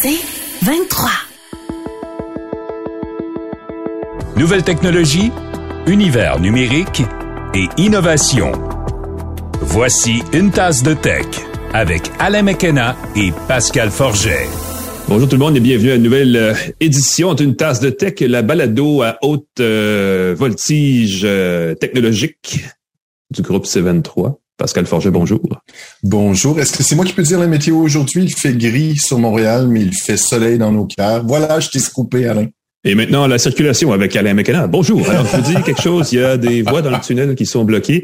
C'est 23. Nouvelle technologie, univers numérique et innovation. Voici une tasse de tech avec Alain McKenna et Pascal Forget. Bonjour tout le monde et bienvenue à une nouvelle euh, édition d'une tasse de tech, la balado à haute euh, voltige euh, technologique du groupe C23. Pascal Forget, bonjour. Bonjour. Est-ce que c'est moi qui peux dire la météo aujourd'hui? Il fait gris sur Montréal, mais il fait soleil dans nos cœurs. Voilà, je t'ai scoupé, Alain. Et maintenant, la circulation avec Alain McKenna. Bonjour. Alors, je vous dis quelque chose. Il y a des voies dans le tunnel qui sont bloquées.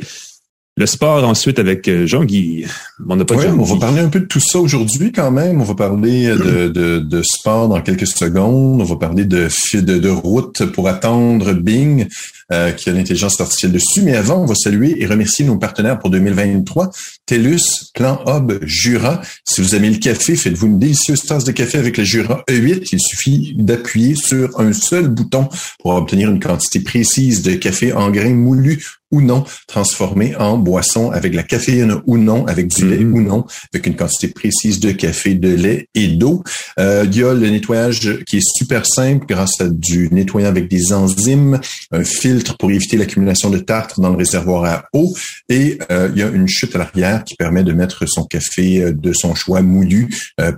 Le sport ensuite avec euh, Jean-Guy. On n'a pas On va parler un peu de tout ça aujourd'hui quand même. On va parler de, de, de, sport dans quelques secondes. On va parler de, de, de route pour attendre Bing, euh, qui a l'intelligence artificielle dessus. Mais avant, on va saluer et remercier nos partenaires pour 2023. TELUS, Plan Hub, Jura. Si vous aimez le café, faites-vous une délicieuse tasse de café avec le Jura E8. Il suffit d'appuyer sur un seul bouton pour obtenir une quantité précise de café en grains moulus ou non, transformé en boisson avec la caféine ou non, avec du lait mm-hmm. ou non, avec une quantité précise de café, de lait et d'eau. Euh, il y a le nettoyage qui est super simple grâce à du nettoyant avec des enzymes, un filtre pour éviter l'accumulation de tartre dans le réservoir à eau et euh, il y a une chute à l'arrière qui permet de mettre son café euh, de son choix moulu.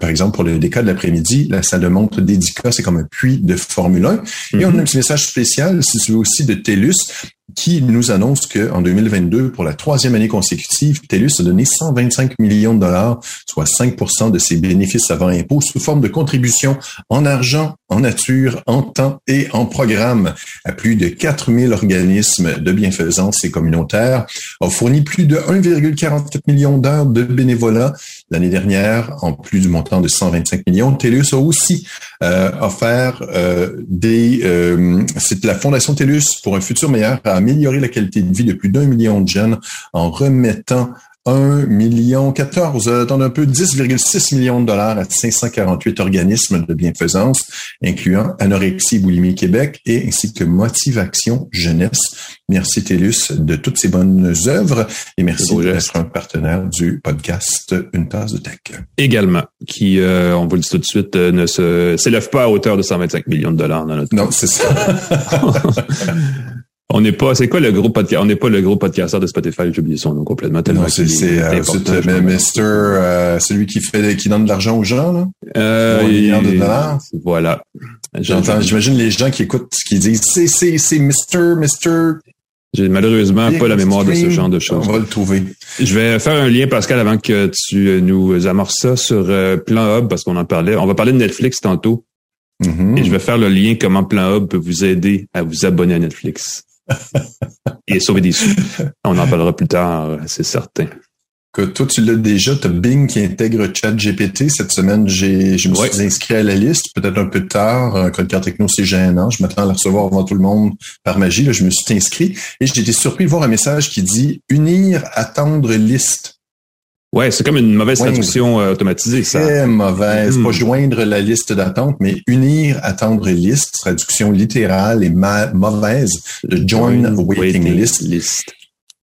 par exemple, pour le déca de l'après-midi, la salle de montre d'Edica, c'est comme un puits de Formule 1. Et on a un mm-hmm. petit message spécial, si tu veux aussi, de TELUS qui nous annonce qu'en 2022, pour la troisième année consécutive, TELUS a donné 125 millions de dollars, soit 5% de ses bénéfices avant impôt, sous forme de contribution en argent, en nature, en temps et en programme. À plus de 4000 organismes de bienfaisance et communautaires, a fourni plus de 1,44 millions d'heures de bénévolat l'année dernière, en plus du montant de 125 millions. TELUS a aussi euh, offert euh, des... Euh, c'est la Fondation TELUS pour un futur meilleur à améliorer la qualité de vie de plus d'un million de jeunes en remettant 1 million 14, attendez un peu, 10,6 millions de dollars à 548 organismes de bienfaisance, incluant Anorexie Boulimie Québec et ainsi que Motivation Jeunesse. Merci TELUS de toutes ces bonnes œuvres et merci d'être un partenaire du podcast Une tasse de tech. Également, qui, euh, on vous le dit tout de suite, euh, ne se s'élève pas à hauteur de 125 millions de dollars dans notre Non, c'est ça. On n'est pas, c'est quoi le gros podcast? On n'est pas le gros podcasteur de Spotify, j'ai oublié son nom complètement tellement. c'est, c'est, euh, euh, Mister, euh, celui qui fait, qui donne de l'argent aux gens, là? Euh, de dollars? Voilà. J'entends, j'imagine les gens qui écoutent, qui disent, c'est, c'est, c'est Mister, Mister. J'ai malheureusement pas la mémoire de ce genre de choses. On va le trouver. Je vais faire un lien, Pascal, avant que tu nous amorces ça sur Plan Hub, parce qu'on en parlait. On va parler de Netflix tantôt. Mm-hmm. Et je vais faire le lien comment Plan Hub peut vous aider à vous abonner à Netflix. Et sauver des sous. On en parlera plus tard, c'est certain. Que toi, tu l'as déjà, tu as Bing qui intègre ChatGPT. Cette semaine, j'ai, je me suis inscrit à la liste, peut-être un peu tard. Un code carte techno, c'est gênant. Je m'attends à la recevoir avant tout le monde par magie. Là, je me suis inscrit et j'ai été surpris de voir un message qui dit unir, attendre liste. Ouais, c'est comme une mauvaise traduction euh, automatisée, ça. Très mauvaise. Pas hmm. joindre la liste d'attente, mais unir, attendre liste, traduction littérale et mauvaise de join, waiting, list. list.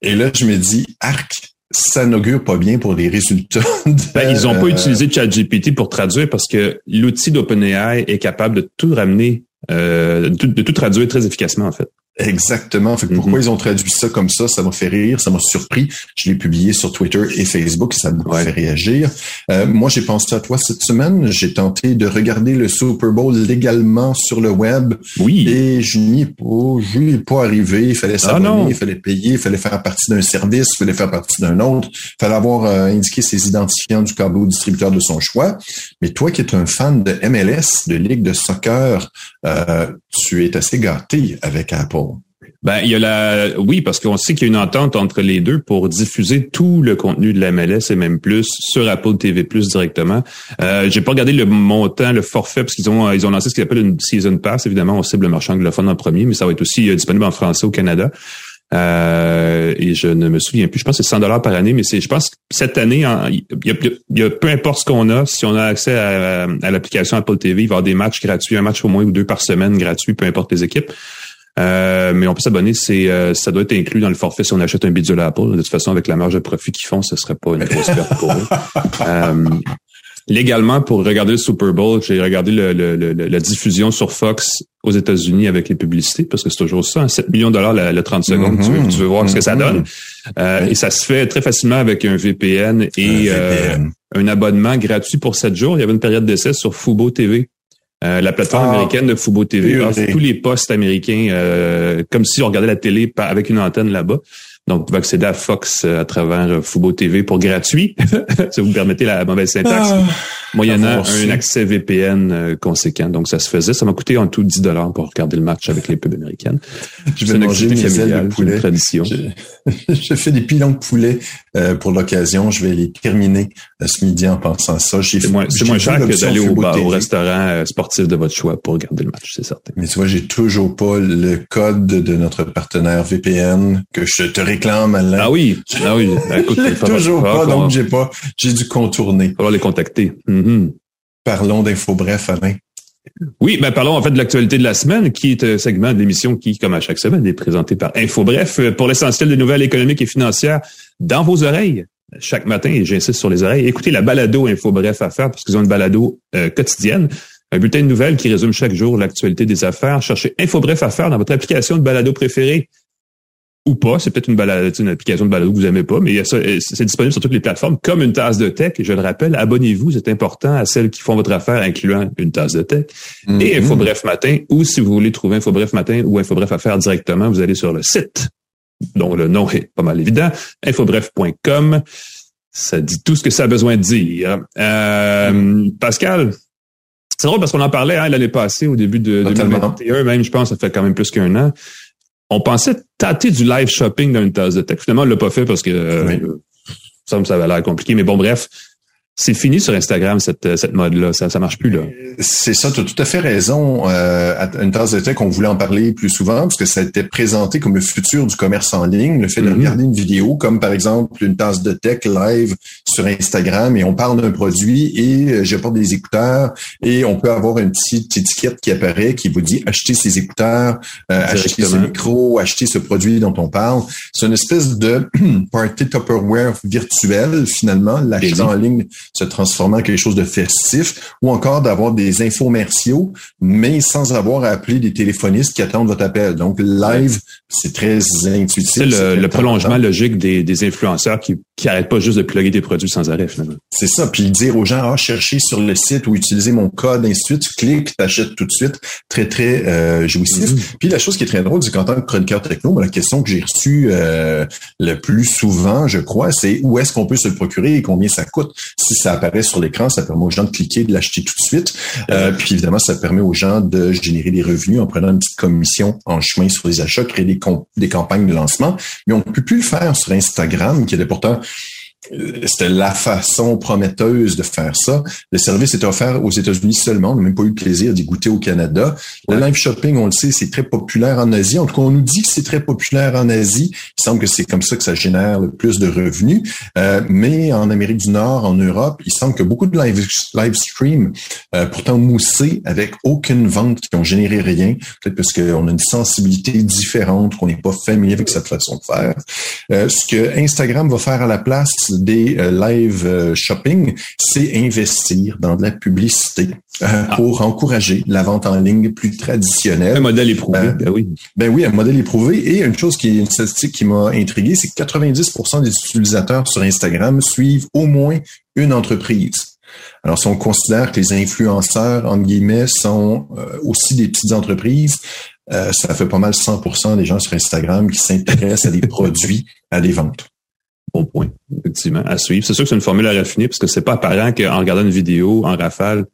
Et là, je me dis, arc, ça n'augure pas bien pour les résultats. Ben, ils n'ont pas utilisé ChatGPT pour traduire parce que l'outil d'OpenAI est capable de tout ramener, euh, de tout traduire très efficacement, en fait. Exactement. Fait pourquoi mm-hmm. ils ont traduit ça comme ça, ça m'a fait rire, ça m'a surpris. Je l'ai publié sur Twitter et Facebook, ça m'a fait réagir. Euh, moi, j'ai pensé à toi cette semaine. J'ai tenté de regarder le Super Bowl légalement sur le web. Oui. Et je n'y ai pas, je n'y ai pas arrivé. Il fallait ah, s'abonner, il fallait payer, il fallait faire partie d'un service, il fallait faire partie d'un autre. Il fallait avoir euh, indiqué ses identifiants du câble distributeur de son choix. Mais toi qui es un fan de MLS, de Ligue de soccer, euh, tu es assez gâté avec Apple. Ben, il y a la, oui, parce qu'on sait qu'il y a une entente entre les deux pour diffuser tout le contenu de la MLS et même plus sur Apple TV Plus directement. Euh, j'ai pas regardé le montant, le forfait, parce qu'ils ont, ils ont lancé ce qu'ils appellent une season pass. Évidemment, on cible le marché anglophone en premier, mais ça va être aussi euh, disponible en français au Canada. Euh, et je ne me souviens plus. Je pense que c'est 100 dollars par année, mais c'est, je pense que cette année, il y a, peu importe ce qu'on a, si on a accès à, à l'application Apple TV, il va y avoir des matchs gratuits, un match au moins ou deux par semaine gratuit, peu importe les équipes. Euh, mais on peut s'abonner, c'est euh, ça doit être inclus dans le forfait si on achète un bidule Apple. De toute façon, avec la marge de profit qu'ils font, ce serait pas une grosse perte pour eux. Euh, légalement pour regarder le Super Bowl, j'ai regardé le, la diffusion sur Fox aux États-Unis avec les publicités, parce que c'est toujours ça, 7 hein, millions de dollars le 30 secondes, tu, veux, voir ce que ça donne. Euh, et ça se fait très facilement avec un VPN et euh, un abonnement gratuit pour 7 jours. Il y avait une période d'essai sur Fubo TV. Euh, la plateforme ah. américaine de Fubo TV offre tous les postes américains comme si on regardait la télé avec une antenne là-bas. Donc, vous pouvez accéder à Fox euh, à travers euh, Fubo TV pour gratuit, si vous me permettez la mauvaise syntaxe, ah, moyennant un accès VPN euh, conséquent. Donc, ça se faisait. Ça m'a coûté en tout 10 dollars pour regarder le match avec les pubs américaines. Je vais manger mes ailes de poulet. tradition. Je, fais des pilons de poulet pour l'occasion. Je vais les terminer ce midi en pensant à ça. C'est moins, moins cher que d'aller au, au, restaurant sportif de votre choix pour regarder le match, c'est certain. Mais tu vois, j'ai toujours pas le code de notre partenaire VPN que je te réclame, Alain. Ah oui, ah oui. Ben, écoute, toujours pas, donc j'ai pas, j'ai dû contourner. On va les contacter. Mm-hmm. Parlons d'info bref, Alain. Oui, ben parlons en fait de l'actualité de la semaine, qui est un segment de l'émission qui, comme à chaque semaine, est présenté par Info Bref pour l'essentiel des nouvelles économiques et financières dans vos oreilles chaque matin. Et j'insiste sur les oreilles. Écoutez la balado Info Bref à faire parce qu'ils ont une balado euh, quotidienne. Un bulletin de nouvelles qui résume chaque jour l'actualité des affaires. Cherchez Info Bref à faire dans votre application de balado préférée ou pas. C'est peut-être une, balade, une application de balado que vous aimez pas, mais c'est disponible sur toutes les plateformes comme une tasse de tech. Je le rappelle, abonnez-vous, c'est important à celles qui font votre affaire, incluant une tasse de tech. Et mm-hmm. Info Bref Matin, ou si vous voulez trouver Info Bref Matin ou Info Bref Affaires directement, vous allez sur le site, dont le nom est pas mal évident, infobref.com. Ça dit tout ce que ça a besoin de dire. Euh, Pascal, c'est drôle parce qu'on en parlait hein, l'année passée, au début de 2021, même, je pense, ça fait quand même plus qu'un an on pensait tâter du live shopping dans une tasse de tech. Finalement, on l'a pas fait parce que euh, ça, ça avait l'air compliqué. Mais bon, bref, c'est fini sur Instagram cette, euh, cette mode-là. Ça, ça marche plus là. C'est ça, tu as tout à fait raison. Euh, à une tasse de tech, on voulait en parler plus souvent parce que ça a été présenté comme le futur du commerce en ligne, le fait de mm-hmm. regarder une vidéo, comme par exemple une tasse de tech live sur Instagram et on parle d'un produit et euh, j'apporte des écouteurs et on peut avoir une petite étiquette qui apparaît qui vous dit acheter ces écouteurs, euh, acheter ce micro, acheter ce produit dont on parle. C'est une espèce de party Tupperware virtuel finalement, l'achat en ligne se transformant en quelque chose de festif, ou encore d'avoir des infomerciaux, mais sans avoir à appeler des téléphonistes qui attendent votre appel. Donc, live, c'est très intuitif. C'est le, prolongement logique des, des influenceurs qui qui arrête pas juste de plugger des produits sans arrêt, finalement. C'est ça. Puis dire aux gens, ah, cherchez sur le site ou utilisez mon code, ainsi de suite. Tu cliques, tu achètes tout de suite. Très, très euh, jouissif. Mm-hmm. Puis la chose qui est très drôle, c'est qu'en tant que chroniqueur techno, la question que j'ai reçue euh, le plus souvent, je crois, c'est où est-ce qu'on peut se le procurer et combien ça coûte? Si ça apparaît sur l'écran, ça permet aux gens de cliquer, de l'acheter tout de suite. Euh, puis évidemment, ça permet aux gens de générer des revenus en prenant une petite commission en chemin sur les achats, créer des, des campagnes de lancement. Mais on ne peut plus le faire sur Instagram, qui était pourtant c'était la façon prometteuse de faire ça. Le service était offert aux États-Unis seulement. On n'a même pas eu le plaisir d'y goûter au Canada. Le live shopping, on le sait, c'est très populaire en Asie. En tout cas, on nous dit que c'est très populaire en Asie. Il semble que c'est comme ça que ça génère le plus de revenus. Euh, mais en Amérique du Nord, en Europe, il semble que beaucoup de live, live stream, euh, pourtant moussés, avec aucune vente, qui ont généré rien, peut-être parce qu'on a une sensibilité différente, qu'on n'est pas familier avec cette façon de faire. Euh, ce que Instagram va faire à la place, des euh, live euh, shopping, c'est investir dans de la publicité euh, ah. pour encourager la vente en ligne plus traditionnelle. Un modèle éprouvé, ben oui. Ben oui, un modèle éprouvé. Et une chose qui est une statistique qui m'a intrigué, c'est que 90% des utilisateurs sur Instagram suivent au moins une entreprise. Alors, si on considère que les influenceurs, entre guillemets, sont aussi des petites entreprises, ça fait pas mal 100% des gens sur Instagram qui s'intéressent à des produits, à des ventes. Bon point, effectivement, à suivre. C'est sûr que c'est une formule à raffiner parce que c'est pas apparent qu'en regardant une vidéo en rafale,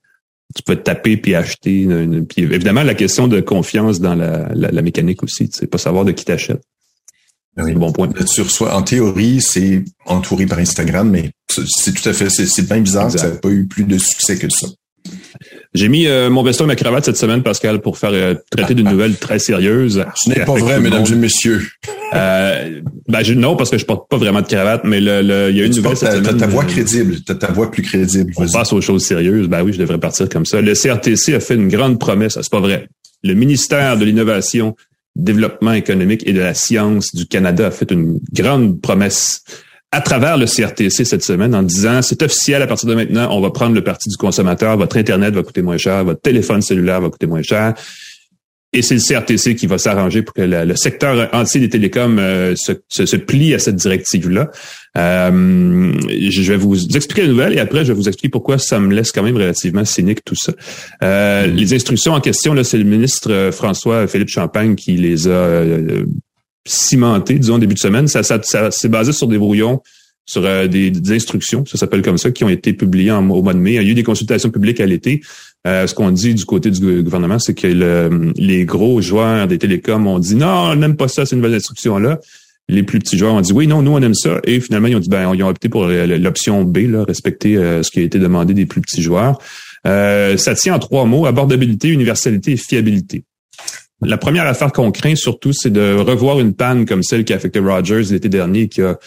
tu peux te taper puis acheter. puis évidemment, la question de confiance dans la, la, mécanique aussi, c'est pas savoir de qui t'achète. Ben oui, bon point. Sur soi, en théorie, c'est entouré par Instagram, mais c'est tout à fait, c'est bien bizarre que ça n'a pas eu plus de succès que ça. J'ai mis euh, mon veston et ma cravate cette semaine, Pascal, pour faire euh, traiter d'une nouvelle très sérieuse. Ce n'est pas vrai, mesdames et messieurs. Euh, ben, non, parce que je porte pas vraiment de cravate, mais le, il y a une nouvelle cette semaine. Ta voix crédible, ta, ta voix plus crédible. On passe aux choses sérieuses. Ben oui, je devrais partir comme ça. Le CRTC a fait une grande promesse. C'est pas vrai. Le ministère de l'Innovation, Développement économique et de la Science du Canada a fait une grande promesse à travers le CRTC cette semaine en disant c'est officiel à partir de maintenant, on va prendre le parti du consommateur, votre Internet va coûter moins cher, votre téléphone cellulaire va coûter moins cher. Et c'est le CRTC qui va s'arranger pour que le, secteur entier des télécoms euh, se, se, plie à cette directive-là. Euh, je vais vous expliquer la nouvelle et après, je vais vous expliquer pourquoi ça me laisse quand même relativement cynique tout ça. Euh, les instructions en question, là, c'est le ministre François-Philippe Champagne qui les a cimentées, disons, début de semaine. Ça, ça, ça c'est basé sur des brouillons sur des, instructions, ça s'appelle comme ça, qui ont été publiées au mois de mai. Il y a eu des consultations publiques à l'été. Euh, ce qu'on dit du côté du gouvernement, c'est que les gros joueurs des télécoms ont dit non, on n'aime pas ça, ces nouvelles instructions-là. Les plus petits joueurs ont dit oui, non, nous on aime ça. Et finalement, ils ont dit ben, ils ont opté pour l'option B, là, respecter euh, ce qui a été demandé des plus petits joueurs. Euh, ça tient en trois mots abordabilité, universalité et fiabilité. La première affaire qu'on craint surtout, c'est de revoir une panne comme celle qui a affecté Rogers l'été dernier, qui a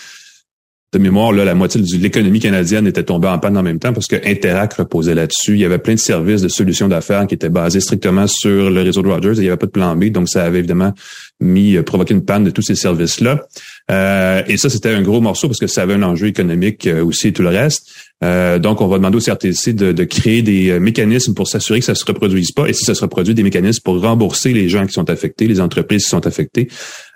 de mémoire, là, la moitié de l'économie canadienne était tombée en panne en même temps parce que Interac reposait là-dessus. Il y avait plein de services de solutions d'affaires qui étaient basés strictement sur le réseau de Rogers et il n'y avait pas de plan B. Donc, ça avait évidemment mis, euh, provoqué une panne de tous ces services-là. Euh, et ça, c'était un gros morceau parce que ça avait un enjeu économique euh, aussi et tout le reste. donc, on va demander au CRTC de, de créer des mécanismes pour s'assurer que ça se reproduise pas. Et si ça se reproduit, des mécanismes pour rembourser les gens qui sont affectés, les entreprises qui sont affectées.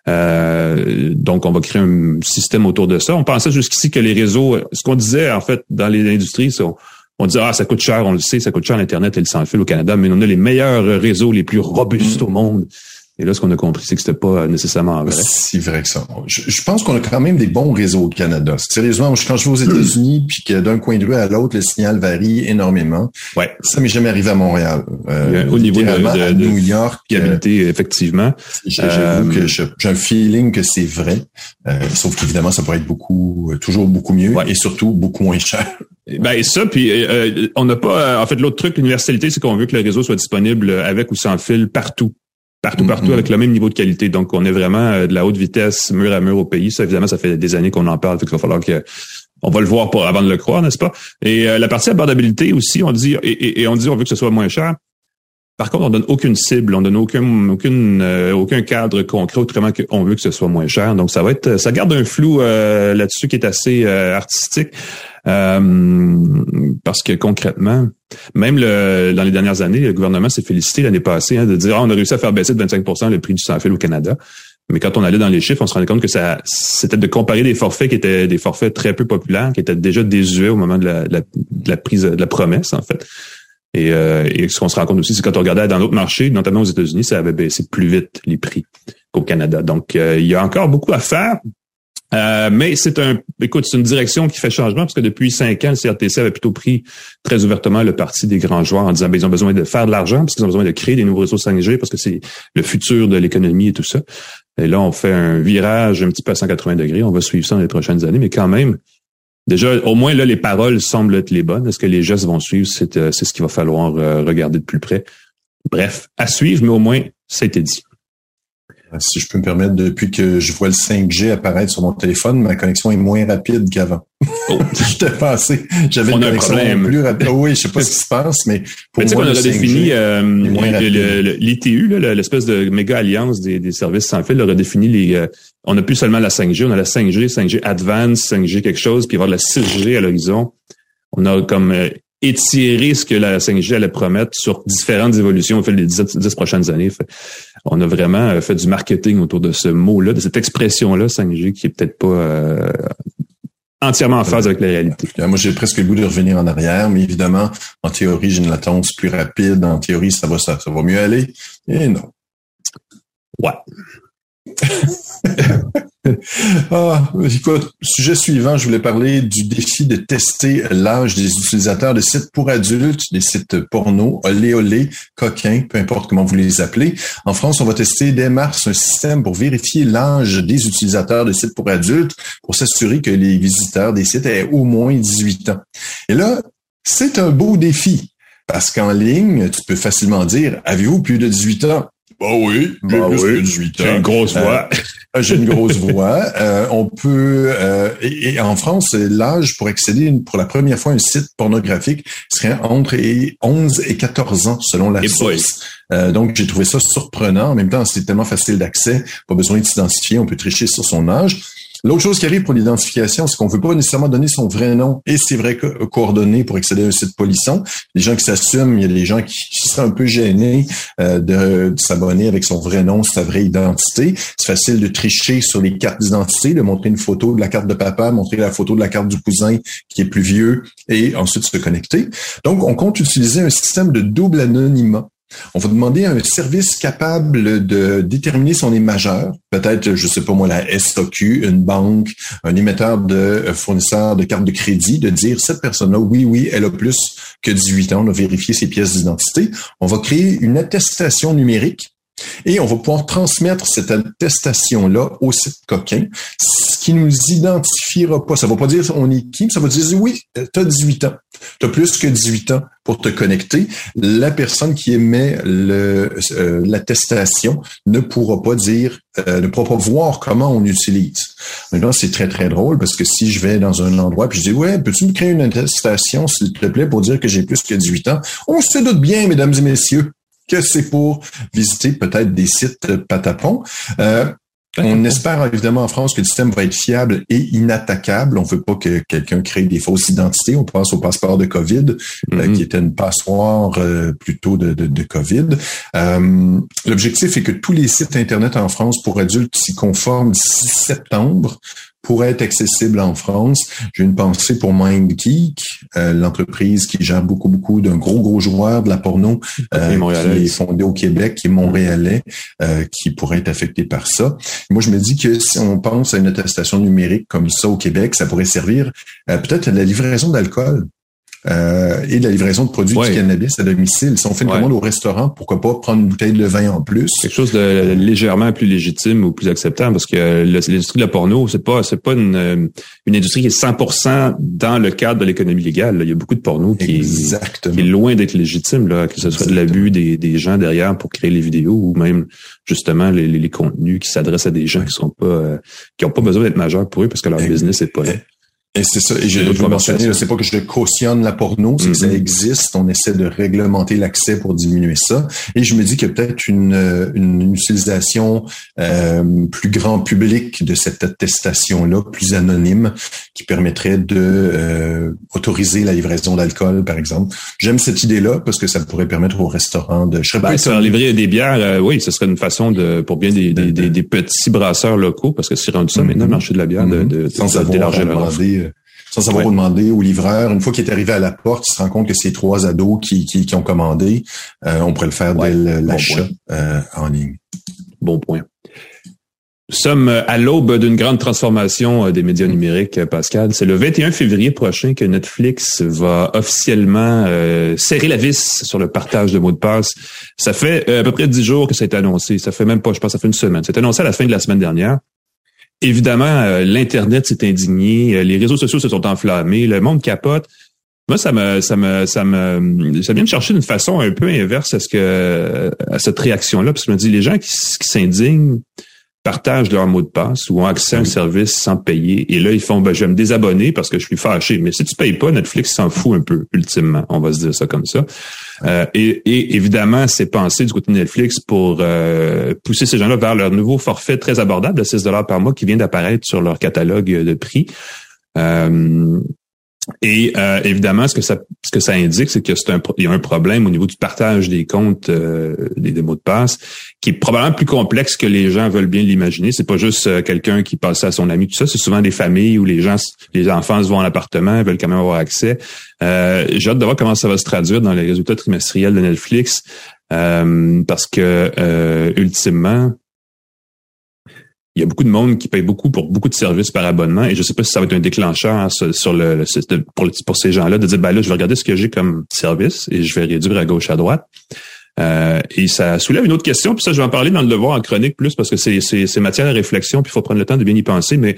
Euh, donc, on va créer un système autour de ça. On pensait jusqu'ici que les réseaux, ce qu'on disait en fait dans les industries, on, on disait ah ça coûte cher, on le sait, ça coûte cher l'internet et le sans fil au Canada, mais on a les meilleurs réseaux, les plus robustes au monde. Et là, ce qu'on a compris, c'est que c'était pas nécessairement vrai. C'est vrai que ça. Je, pense qu'on a quand même des bons réseaux au Canada. Sérieusement, quand je vais aux États-Unis, puis que d'un coin de rue à l'autre, le signal varie énormément. Ouais. Ça m'est jamais arrivé à Montréal. Euh, au niveau de, de, New York, fiabilité, euh, effectivement. J'avoue que euh, j'ai un feeling que c'est vrai. Euh, sauf qu'évidemment, ça pourrait être beaucoup, toujours beaucoup mieux et surtout beaucoup moins cher. Ben ça, puis on n'a pas. en fait, l'autre truc, l'universalité, c'est qu'on veut que le réseau soit disponible avec ou sans fil partout partout, partout, mm-hmm. avec le même niveau de qualité. Donc, on est vraiment euh, de la haute vitesse, mur à mur au pays. Ça, évidemment, ça fait des années qu'on en parle. Fait qu'il va falloir que on va le voir pour, avant de le croire, n'est-ce pas? Et euh, la partie abordabilité aussi, on dit et, on dit on veut que ce soit moins cher. Par contre, on donne aucune cible, on donne aucun aucune euh, aucun cadre concret autrement qu'on veut que ce soit moins cher. Donc ça va être ça garde un flou là-dessus qui est assez artistique. Euh, parce que concrètement, même le, dans les dernières années, le gouvernement s'est félicité l'année passée hein, de dire ah, on a réussi à faire baisser de 25% le prix du sans-fil au Canada. Mais quand on allait dans les chiffres, on se rendait compte que ça, c'était de comparer des forfaits qui étaient des forfaits très peu populaires, qui étaient déjà désuets au moment de la, de la, prise de la promesse, en fait. Et, euh, et ce qu'on se rend compte aussi, c'est quand on regardait dans d'autres marchés, notamment aux États-Unis, ça avait baissé plus vite les prix qu'au Canada. Donc, euh, il y a encore beaucoup à faire. Euh, mais c'est un, écoute, c'est une direction qui fait changement parce que depuis cinq ans, le CRTC avait plutôt pris très ouvertement le parti des grands joueurs en disant, ben, ils ont besoin de faire de l'argent parce qu'ils ont besoin de créer des nouveaux réseaux 5G parce que c'est le futur de l'économie et tout ça. Et là, on fait un virage un petit peu à 180 degrés. On va suivre ça dans les prochaines années, mais quand même, déjà, au moins là, les paroles semblent être les bonnes. Est-ce que les gestes vont suivre? C'est, euh, ce qu'il va falloir euh, regarder de plus près. Bref, à suivre, mais au moins, ça a été dit. Euh, si je peux me permettre, depuis que je vois le 5G apparaître sur mon téléphone, ma connexion est moins rapide qu'avant. Oh. J'étais passé, j'avais une connexion plus rapide. oui, je sais pas ce qui se passe, mais pour moi, on a redéfini euh, l'ITU, l'espèce de méga alliance des, services sans fil, a redéfini les. Euh, on n'a plus seulement la 5G, on a la 5G, 5G Advance, 5G quelque chose, puis il va y avoir la 6G à l'horizon. On a comme euh, étirer ce que la 5G allait promettre sur différentes évolutions au fil des dix, prochaines années. on a vraiment euh, fait du marketing autour de ce mot-là, de cette expression-là, 5G, qui est peut-être pas euh, entièrement en phase avec la réalité. Moi, j'ai presque le goût de revenir en arrière, mais évidemment, en théorie, j'ai une latence plus rapide. En théorie, ça va, ça, ça va mieux aller. Et non. Ouais. ah, écoute, sujet suivant, je voulais parler du défi de tester l'âge des utilisateurs de sites pour adultes, des sites porno, olé olé, coquins, peu importe comment vous les appelez. En France, on va tester dès mars un système pour vérifier l'âge des utilisateurs de sites pour adultes pour s'assurer que les visiteurs des sites aient au moins 18 ans. Et là, c'est un beau défi. Parce qu'en ligne, tu peux facilement dire, avez-vous plus de 18 ans? Bah oui, bah plus oui. 18 ans. J'ai une grosse voix. Euh, j'ai une grosse voix. Euh, on peut euh, et, en France, l'âge pour accéder pour la première fois à un site pornographique serait entre 11 et 14 ans selon la source. donc j'ai trouvé ça surprenant. En même temps, c'est tellement facile d'accès, pas besoin de s'identifier, on peut tricher sur son âge. L'autre chose qui arrive pour l'identification, c'est qu'on ne veut pas nécessairement donner son vrai nom et ses vraies coordonnées pour accéder à un site polisson. Les gens qui s'assument, il y a des gens qui, seraient un peu gênés euh, de, s'abonner avec son vrai nom, sa vraie identité. C'est facile de tricher sur les cartes d'identité, de montrer une photo de la carte de papa, montrer la photo de la carte du cousin qui est plus vieux et ensuite se connecter. Donc, on compte utiliser un système de double anonymat on va demander un service capable de déterminer si on est majeur, peut-être, je sais pas moi, la SOQ, une banque, un émetteur de euh, fournisseur de cartes de crédit, de dire cette personne-là, oui, oui, elle a plus que 18 ans, on a vérifié ses pièces d'identité. On va créer une attestation numérique et on va pouvoir transmettre cette attestation-là au site coquin, ce qui nous identifiera pas. Ça va pas dire on est qui, ça va dire oui, tu as 18 ans. Tu as plus que 18 ans pour te connecter. La personne qui émet euh, l'attestation ne pourra pas dire, euh, ne pourra pas voir comment on utilise. Maintenant, c'est très, très drôle parce que si je vais dans un endroit puis je dis, ouais, peux-tu me créer une attestation, s'il te plaît, pour dire que j'ai plus que 18 ans? On se doute bien, mesdames et messieurs, que c'est pour visiter peut-être des sites patapons. Euh, on espère évidemment en France que le système va être fiable et inattaquable. On veut pas que quelqu'un crée des fausses identités. On pense au passeport de COVID, euh, mm-hmm. qui était une passoire euh, plutôt de, de, de COVID. Euh, L'objectif est que tous les sites Internet en France pour adultes s'y conforment d'ici septembre pourrait être accessible en France. J'ai une pensée pour MindGeek, euh, l'entreprise qui gère beaucoup, beaucoup d'un gros, gros joueur de la porno euh, qui est fondé au Québec, qui est montréalais, euh, qui pourrait être affecté par ça. Moi, je me dis que si on pense à une attestation numérique comme ça au Québec, ça pourrait servir peut-être à la livraison d'alcool. Euh, et la livraison de produits du cannabis à domicile. Si on fait une commande au restaurant, pourquoi pas prendre une bouteille de vin en plus? Quelque chose de légèrement plus légitime ou plus acceptable, parce que l'industrie de la porno, c'est pas c'est pas une, euh, une industrie qui est 100% dans le cadre de l'économie légale. Il y a beaucoup de porno qui, est, loin d'être légitime, là, que ce soit de l'abus des, des gens derrière pour créer les vidéos ou même justement les, les, contenus qui s'adressent à des gens qui sont pas euh, qui ont pas besoin d'être majeurs pour eux parce que leur business est pas là. Et c'est ça. Et j'ai mentionné, c'est pas que je cautionne la porno, c'est que ça mm-hmm. existe. On essaie de réglementer l'accès pour diminuer ça. Et je me dis qu'il y a peut-être une, une, utilisation euh, plus grand public de cette attestation-là, plus anonyme, qui permettrait de euh, autoriser la livraison d'alcool, par exemple. J'aime cette idée-là parce que ça pourrait permettre aux restaurants de. Je serais ben, faire livrer des bières, euh, oui, ce serait une façon de pour bien des, des, des, petits brasseurs locaux, parce que c'est rendu ça mm-hmm. maintenant le marché de la bière, de, de, sans avoir sans avoir demandé au livreur. Une fois qu'il est arrivé à la porte, il se rend compte que c'est trois ados qui, qui, ont commandé. Euh, on pourrait le faire dès l'achat euh, en ligne. Bon point. Nous sommes à l'aube d'une grande transformation euh, des médias numériques, Pascal. C'est le 21 février prochain que Netflix va officiellement serrer la vis sur le partage de mots de passe. Ça fait à peu près dix jours que ça a été annoncé. Ça fait même pas, je pense, ça fait une semaine. C'est annoncé à la fin de la semaine dernière. Évidemment, euh, l'internet s'est indigné, euh, les réseaux sociaux se sont enflammés, le monde capote. Moi, ça me, ça me, ça me, ça vient de chercher d'une façon un peu inverse à ce que, à cette réaction-là, parce que je me dis, les gens qui s'indignent partagent leur mot de passe ou ont accès à un service sans payer. Et là, ils font, ben, je vais me désabonner parce que je suis fâché. Mais si tu payes pas, Netflix s'en fout un peu, ultimement. On va se dire ça comme ça. Euh, et, et, évidemment, c'est pensé du côté de Netflix pour euh, pousser ces gens-là vers leur nouveau forfait très abordable de 6 dollars par mois qui vient d'apparaître sur leur catalogue de prix. Euh, et euh, évidemment, ce que ça ce que ça indique, c'est que y a un problème au niveau du partage des comptes euh, des, mots de passe qui est probablement plus complexe que les gens veulent bien l'imaginer. C'est pas juste euh, quelqu'un qui passe à son ami tout ça. C'est souvent des familles où les gens, les enfants se vont à l'appartement, veulent quand même avoir accès. J'ai hâte de voir comment ça va se traduire dans les résultats trimestriels de Netflix parce que ultimement, il y a beaucoup de monde qui paye beaucoup pour beaucoup de services par abonnement et je sais pas si ça va être un déclencheur hein, sur, le, pour, pour ces gens-là de dire ben là je vais regarder ce que j'ai comme service et je vais réduire à gauche à droite. Euh, et ça soulève une autre question, puis ça je vais en parler dans le devoir en chronique plus parce que c'est c'est matière à réflexion puis il faut prendre le temps de bien y penser mais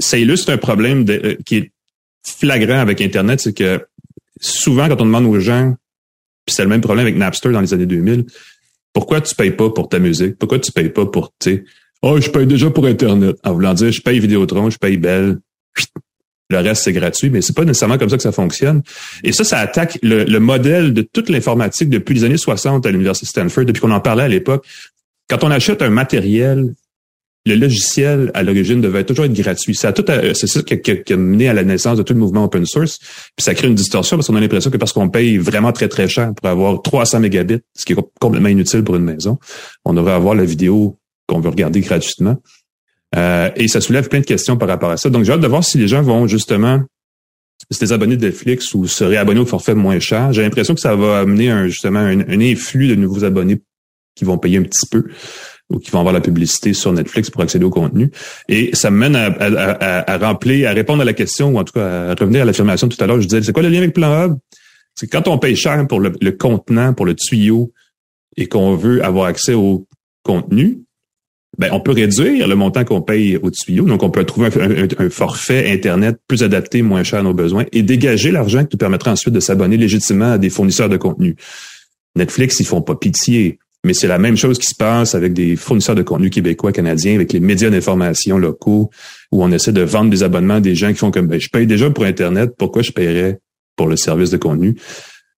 ça illustre un problème euh, qui est flagrant avec internet, c'est que souvent quand on demande aux gens puis c'est le même problème avec Napster dans les années 2000, pourquoi tu payes pas pour ta musique? Pourquoi tu payes pas pour tu Oh, je paye déjà pour Internet. En voulant dire, je paye Vidéotron, je paye Bell. Le reste, c'est gratuit, mais c'est pas nécessairement comme ça que ça fonctionne. Et ça, ça attaque le, modèle de toute l'informatique depuis les années 60 à l'Université Stanford, depuis qu'on en parlait à l'époque. Quand on achète un matériel, le logiciel à l'origine devait toujours être gratuit. C'est tout, c'est ça qui a, mené à la naissance de tout le mouvement open source. Puis ça crée une distorsion parce qu'on a l'impression que parce qu'on paye vraiment très très cher pour avoir 300 mégabits, ce qui est complètement inutile pour une maison, on devrait avoir la vidéo qu'on veut regarder gratuitement. Euh, et ça soulève plein de questions par rapport à ça. Donc j'ai hâte de voir si les gens vont justement se désabonner de Netflix ou se réabonner au forfait moins cher. J'ai l'impression que ça va amener un, justement un, un influx de nouveaux abonnés qui vont payer un petit peu ou qui vont avoir la publicité sur Netflix pour accéder au contenu. Et ça me mène à, à, à, remplir, à répondre à la question, ou en tout cas à revenir à l'affirmation tout à l'heure. Je disais, c'est quoi le lien avec Plan Hub? C'est quand on paye cher pour le, contenant, pour le tuyau, et qu'on veut avoir accès au contenu, ben, on peut réduire le montant qu'on paye au tuyau. Donc, on peut trouver un, forfait Internet plus adapté, moins cher à nos besoins et dégager l'argent qui nous permettra ensuite de s'abonner légitimement à des fournisseurs de contenu. Netflix, ils font pas pitié. Mais c'est la même chose qui se passe avec des fournisseurs de contenu québécois, canadiens, avec les médias d'information locaux, où on essaie de vendre des abonnements à des gens qui font comme, ben, je paye déjà pour Internet, pourquoi je paierais pour le service de contenu?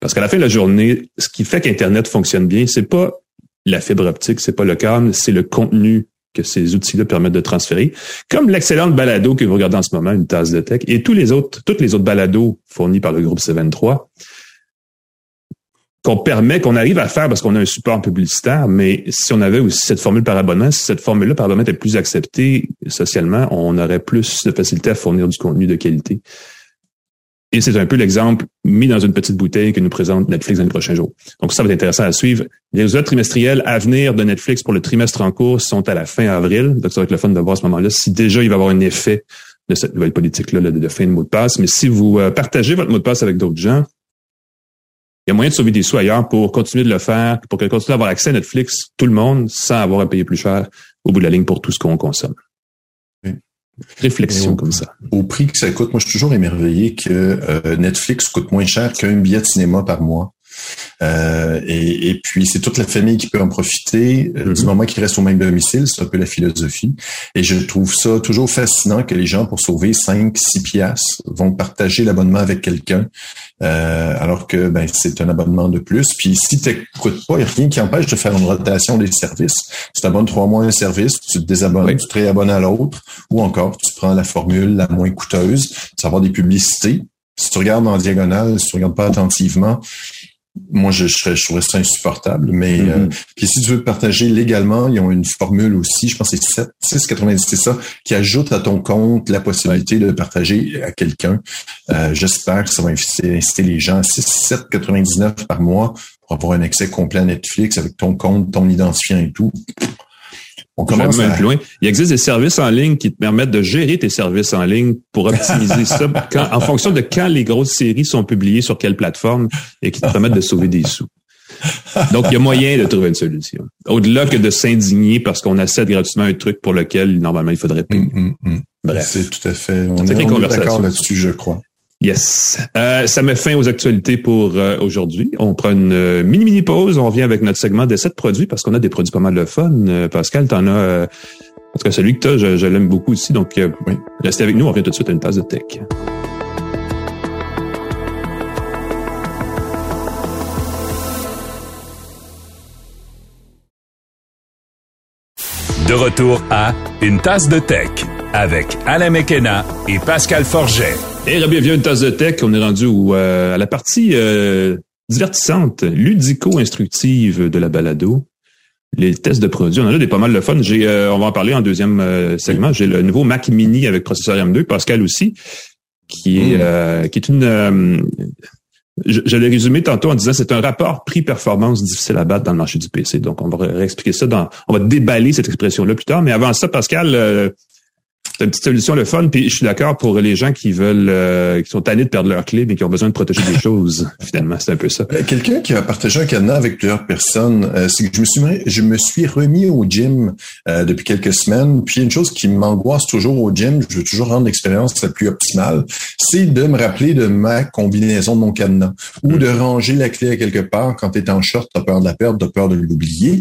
Parce qu'à la fin de la journée, ce qui fait qu'Internet fonctionne bien, c'est pas la fibre optique, c'est pas le câble, c'est le contenu que ces outils-là permettent de transférer. Comme l'excellente balado que vous regardez en ce moment, une tasse de tech, et tous les autres, toutes les autres balados fournis par le groupe C23 qu'on permet, qu'on arrive à faire parce qu'on a un support publicitaire, mais si on avait aussi cette formule par abonnement, si cette formule-là par abonnement était plus acceptée socialement, on aurait plus de facilité à fournir du contenu de qualité. Et c'est un peu l'exemple mis dans une petite bouteille que nous présente Netflix dans les prochains jours. Donc ça va être intéressant à suivre. Les résultats trimestriels à venir de Netflix pour le trimestre en cours sont à la fin avril. Donc ça va être le fun de voir à ce moment-là si déjà il va y avoir un effet de cette nouvelle politique-là de, fin de mot de passe. Mais si vous euh, partagez votre mot de passe avec d'autres gens, il y a moyen de sauver des sous ailleurs pour continuer de le faire, pour que continue à avoir accès à Netflix, tout le monde, sans avoir à payer plus cher au bout de la ligne pour tout ce qu'on consomme. Réflexion comme ça. Au prix que ça coûte, moi je suis toujours émerveillé que euh, Netflix coûte moins cher qu'un billet de cinéma par mois. Euh, et, et, puis, c'est toute la famille qui peut en profiter euh, du mhm. moment qu'il reste au même domicile. C'est un peu la philosophie. Et je trouve ça toujours fascinant que les gens, pour sauver 5, 6 piastres, vont partager l'abonnement avec quelqu'un, euh, alors que ben, c'est un abonnement de plus. Puis, si tu n'écoutes pas, il n'y a rien qui empêche de faire une rotation des services. Tu t'abonnes trois mois à un service, tu te désabonnes, tu te réabonnes à l'autre, ou encore, tu prends la formule la moins coûteuse, tu vas avoir des publicités. Si tu regardes en diagonale, si tu regardes pas attentivement, moi, je, je, je trouverais ça insupportable. Mais mm-hmm. euh, puis si tu veux partager légalement, ils ont une formule aussi, je pense que c'est 6,90, c'est ça, qui ajoute à ton compte la possibilité de partager à quelqu'un. Euh, j'espère que ça va inciter, les gens à 7,99 par mois pour avoir un accès complet à Netflix avec ton compte, ton identifiant et tout. On commence même plus loin. Il existe des services en ligne qui te permettent de gérer tes services en ligne pour optimiser ça en fonction de quand les grosses séries sont publiées sur quelle plateforme et qui te permettent de sauver des sous. Donc, il y a moyen de trouver une solution. Au-delà que de s'indigner parce qu'on accède gratuitement un truc pour lequel, normalement, il faudrait payer. Hum, hum, hum. Bref. C'est tout à fait. On est, est d'accord là-dessus, je crois. Yes. Euh, ça met fin aux actualités pour euh, aujourd'hui. On prend une euh, mini mini pause. On revient avec notre segment des sept produits parce qu'on a des produits pas mal de fun. Pascal, t'en as. en tout cas, celui que t'as, je, je l'aime beaucoup aussi. Donc, oui. restez avec nous. On revient tout de suite à une tasse de tech. De retour à une tasse de tech avec Alain Mekena et Pascal Forget. Et bienvenue à une tasse de tech. On est rendu euh, à la partie euh, divertissante, ludico-instructive de la balado. Les tests de produits, on en a des pas mal de fun. J'ai, euh, on va en parler en deuxième segment. J'ai le nouveau Mac Mini avec processeur M2, Pascal aussi, qui est mm. qui est une je, je l'ai résumé tantôt en disant c'est un rapport prix-performance difficile à battre dans le marché du PC. Donc, on va réexpliquer ça dans, on va déballer cette expression-là plus tard. Mais avant ça, Pascal, c'est une petite solution le fun. Puis je suis d'accord pour les gens qui veulent, euh, qui sont tannés de perdre leur clé, mais qui ont besoin de protéger des choses. Finalement, c'est un peu ça. Euh, quelqu'un qui a partagé un cadenas avec plusieurs personnes, euh, c'est que je me suis, je me suis remis au gym depuis quelques semaines. Puis une chose qui m'angoisse toujours au gym, je veux toujours rendre l'expérience la plus optimale, c'est de me rappeler de ma combinaison de mon cadenas ou de ranger la clé à quelque part quand tu es en short, tu as peur de la perdre, tu as peur de l'oublier.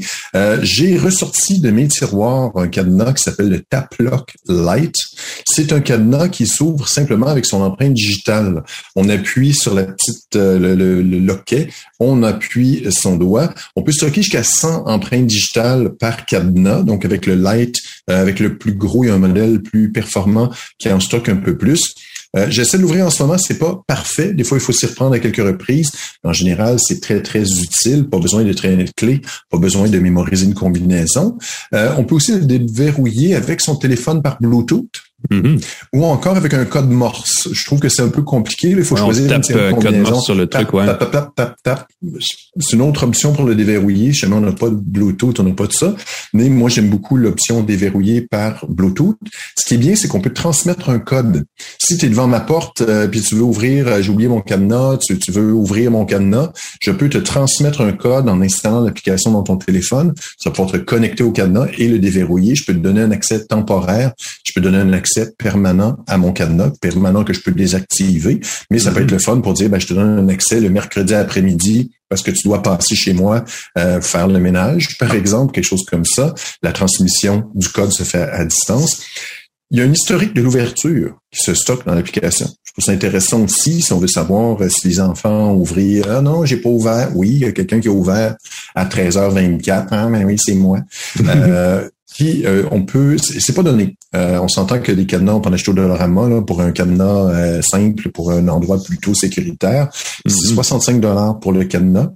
J'ai ressorti de mes tiroirs un cadenas qui s'appelle le Taplock Light C'est un cadenas qui s'ouvre simplement avec son empreinte digitale. On appuie sur la petite euh, le, loquet, on appuie son doigt. On peut stocker jusqu'à 100 empreintes digitales par cadenas. Donc avec le Light, euh, avec le plus gros, il y a un modèle plus performant qui en stocke un peu plus. Euh, j'essaie de l'ouvrir en ce moment, c'est pas parfait. Des fois, il faut s'y reprendre à quelques reprises. En général, c'est très, très utile. Pas besoin de traîner de clé, pas besoin de mémoriser une combinaison. Euh, on peut aussi le déverrouiller avec son téléphone par Bluetooth. Mm-hmm. Ou encore avec un code Morse. Je trouve que c'est un peu compliqué. Il faut choisir une euh, code Morse sur le truc, ouais. C'est une autre option pour le déverrouiller. Chez on n'a pas de Bluetooth, on n'a pas de ça. Mais moi, j'aime beaucoup l'option déverrouiller par Bluetooth. Ce qui est bien, c'est qu'on peut transmettre un code. Si tu es devant ma porte, euh, puis tu veux ouvrir, euh, j'ai oublié mon cadenas, tu, tu, veux ouvrir mon cadenas, je peux te transmettre un code en installant l'application dans ton téléphone. Ça va pouvoir te connecter au cadenas et le déverrouiller. Je peux te donner un accès temporaire. Je peux donner un accès permanent à mon cadenas, permanent que je peux désactiver, mais ça peut être le fun pour dire, ben, je te donne un accès le mercredi après-midi parce que tu dois passer chez moi euh, faire le ménage, par exemple, quelque chose comme ça. La transmission du code se fait à distance. Il y a un historique de l'ouverture qui se stocke dans l'application. Je trouve ça intéressant aussi si on veut savoir euh, si les enfants ont ouvert. Ah non, j'ai pas ouvert. Oui, il y a quelqu'un qui a ouvert à 13h24. Ah, mais oui, c'est moi. euh, puis euh, on peut, c'est pas donné. Euh, on s'entend que les cadenas, on peut en acheter au Dollarama là, pour un cadenas euh, simple, pour un endroit plutôt sécuritaire. C'est 65 mm-hmm. dollars pour le cadenas.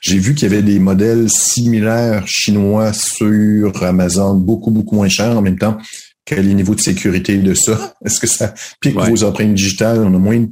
J'ai vu qu'il y avait des modèles similaires chinois sur Amazon, beaucoup beaucoup moins chers. En même temps, quel est le niveau de sécurité de ça? Est-ce que ça pique vos empreintes digitales? On a moins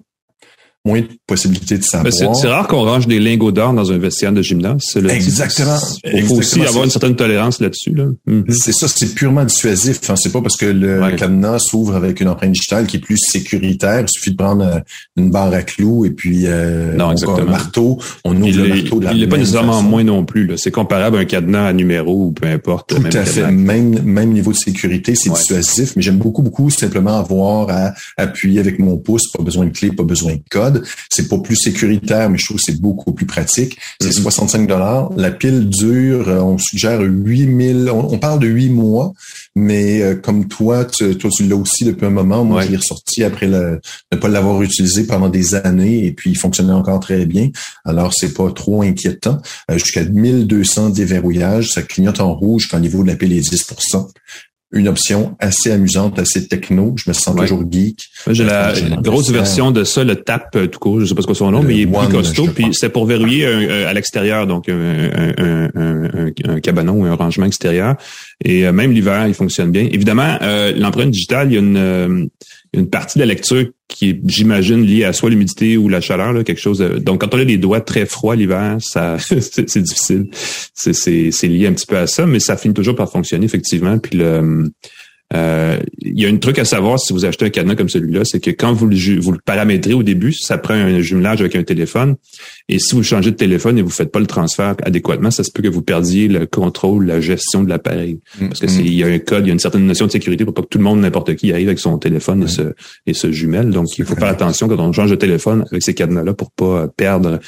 moins de possibilités de savoir. C'est rare qu'on range des lingots d'or dans un vestiaire de gymnase. Exactement. Il faut aussi avoir une certaine tolérance là-dessus. Là. Mhm. C'est ça, c'est purement dissuasif. Enfin, c'est pas parce que le cadenas s'ouvre avec une empreinte digitale qui est plus sécuritaire. Il suffit de prendre euh, une barre à clous et puis euh, non, un marteau. On ouvre le marteau de la Il n'est pas nécessairement moins non plus. C'est comparable à un cadenas à numéro ou peu importe. Tout à fait. Même, même niveau de sécurité, c'est dissuasif. Mais j'aime beaucoup, beaucoup simplement avoir à appuyer avec mon pouce. Pas besoin de clé, pas besoin de code. C'est pas plus sécuritaire, mais je trouve que c'est beaucoup plus pratique. C'est 65 mm-hmm. dollars. La pile dure, euh, on suggère 8000, on, on parle de 8 mois, mais euh, comme toi, tu, toi tu l'as aussi depuis un moment. Moi, je l'ai ressorti après le, ne pas l'avoir utilisé pendant des années et puis il fonctionnait encore très bien. Alors, c'est pas trop inquiétant. Euh, jusqu'à 1200 déverrouillages, ça clignote en rouge quand le niveau de la pile est 10 une option assez amusante, assez techno. Je me sens toujours geek. J'ai la grosse version de ça, le TAP euh, tout court. Je sais pas ce que son nom, mais il est plus costaud. Puis c'est pour verrouiller à l'extérieur, donc un, un, un, un, cabanon ou un rangement extérieur. Et euh, même l'hiver, il fonctionne bien. Évidemment, euh, l'empreinte digitale, il y a une une partie de la lecture qui est, j'imagine, liée à soit l'humidité ou la chaleur, là, quelque chose. donc, quand on a les doigts très froids l'hiver, ça, c'est difficile. C'est lié un petit peu à ça, mais ça finit toujours par fonctionner effectivement. Puis le, euh, il y a un truc à savoir si vous achetez un cadenas comme celui-là, c'est que quand vous le, vous le paramétrez au début, ça prend un jumelage avec un téléphone. Et si vous changez de téléphone et vous faites pas le transfert adéquatement, ça se peut que vous perdiez le contrôle, la gestion de l'appareil. Mm, Parce que mm. il y a un code, il y a une certaine notion de sécurité pour pas que tout le monde, n'importe qui, arrive avec son téléphone et, se, et se jumelle. Donc, il faut faire attention quand on change de téléphone avec ces cadenas-là pour pas perdre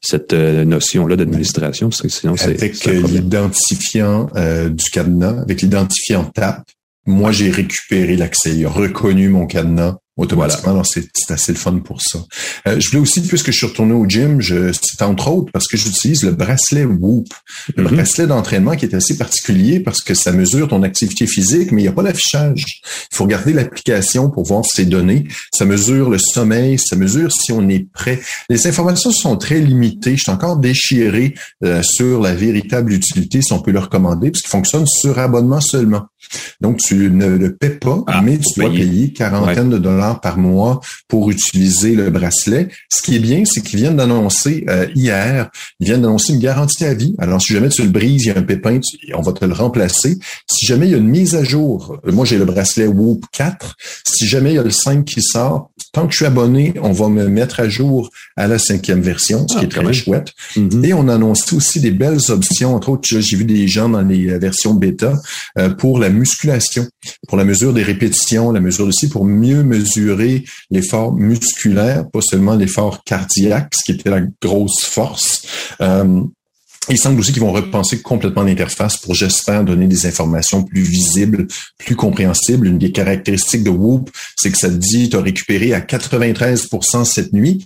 cette euh, notion-là d'administration, parce que sinon c'est avec l'identifiant euh, du cadenas, avec l'identifiant TAP, moi, j'ai récupéré l'accès. Il a reconnu mon cadenas automatiquement. Alors, c'est assez le fun pour ça. Euh, je voulais aussi, puisque je suis retourné au gym, c'est entre autres parce que j'utilise le bracelet Whoop. Le mm-hmm. bracelet d'entraînement qui est assez particulier parce que ça mesure ton activité physique, mais il n'y a pas d'affichage. Il faut regarder l'application pour voir ses données. Ça mesure le sommeil, ça mesure si on est prêt. Les informations sont très limitées. Je suis encore déchiré euh, sur la véritable utilité, si on peut le recommander, parce qu'il fonctionne sur abonnement seulement. Donc, tu ne le paies pas, ah, mais tu dois payer quarantaine de dollars par mois pour utiliser le bracelet. Ce qui est bien, c'est qu'ils viennent d'annoncer euh, hier, ils viennent d'annoncer une garantie à vie. Alors, si jamais tu le brises, il y a un pépin, on va te le remplacer. Si jamais il y a une mise à jour, moi j'ai le bracelet Whoop 4, si jamais il y a le 5 qui sort, tant que je suis abonné, on va me mettre à jour à la cinquième version, ce qui est ah, très chouette. Mm-hmm. Et on annonce aussi des belles options. Entre autres, j'ai vu des gens dans les euh, versions bêta euh, pour la musculation, pour la mesure des répétitions, la mesure aussi pour mieux mesurer l'effort musculaire, pas seulement l'effort cardiaque, ce qui était la grosse force. Euh, il semble aussi qu'ils vont repenser complètement l'interface pour, j'espère, donner des informations plus visibles, plus compréhensibles. Une des caractéristiques de Whoop, c'est que ça te dit, tu as récupéré à 93% cette nuit,